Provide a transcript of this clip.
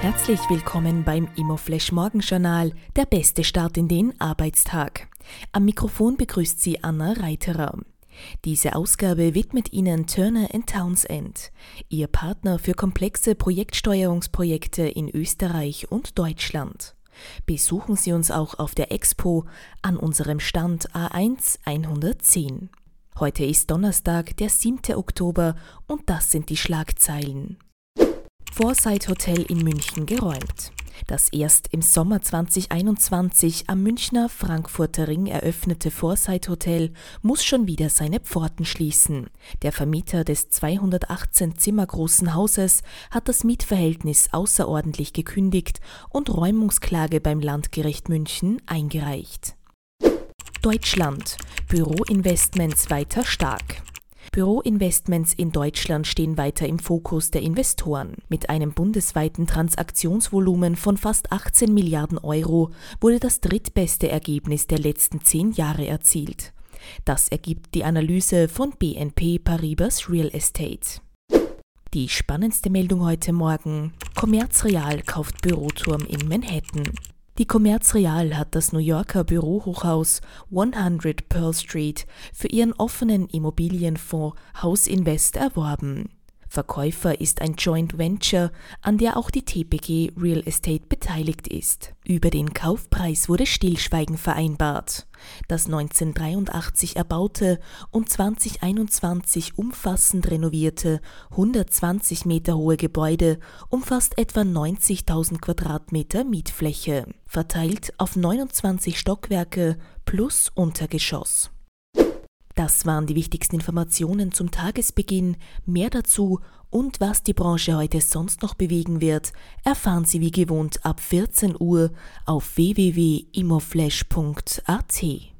Herzlich willkommen beim Immoflash Morgenjournal, der beste Start in den Arbeitstag. Am Mikrofon begrüßt Sie Anna Reiterer. Diese Ausgabe widmet Ihnen Turner Townsend, Ihr Partner für komplexe Projektsteuerungsprojekte in Österreich und Deutschland. Besuchen Sie uns auch auf der Expo an unserem Stand A1 110. Heute ist Donnerstag, der 7. Oktober und das sind die Schlagzeilen. Foresight Hotel in München geräumt. Das erst im Sommer 2021 am Münchner Frankfurter Ring eröffnete Foresight Hotel muss schon wieder seine Pforten schließen. Der Vermieter des 218 Zimmer großen Hauses hat das Mietverhältnis außerordentlich gekündigt und Räumungsklage beim Landgericht München eingereicht. Deutschland. Büroinvestments weiter stark. Büroinvestments in Deutschland stehen weiter im Fokus der Investoren. Mit einem bundesweiten Transaktionsvolumen von fast 18 Milliarden Euro wurde das drittbeste Ergebnis der letzten zehn Jahre erzielt. Das ergibt die Analyse von BNP Paribas Real Estate. Die spannendste Meldung heute Morgen. Commerzreal kauft Büroturm in Manhattan. Die Commerz Real hat das New Yorker Bürohochhaus 100 Pearl Street für ihren offenen Immobilienfonds House Invest erworben. Verkäufer ist ein Joint Venture, an der auch die TPG Real Estate beteiligt ist. Über den Kaufpreis wurde Stillschweigen vereinbart. Das 1983 erbaute und 2021 umfassend renovierte 120 Meter hohe Gebäude umfasst etwa 90.000 Quadratmeter Mietfläche, verteilt auf 29 Stockwerke plus Untergeschoss. Das waren die wichtigsten Informationen zum Tagesbeginn. Mehr dazu und was die Branche heute sonst noch bewegen wird, erfahren Sie wie gewohnt ab 14 Uhr auf www.imoflash.at.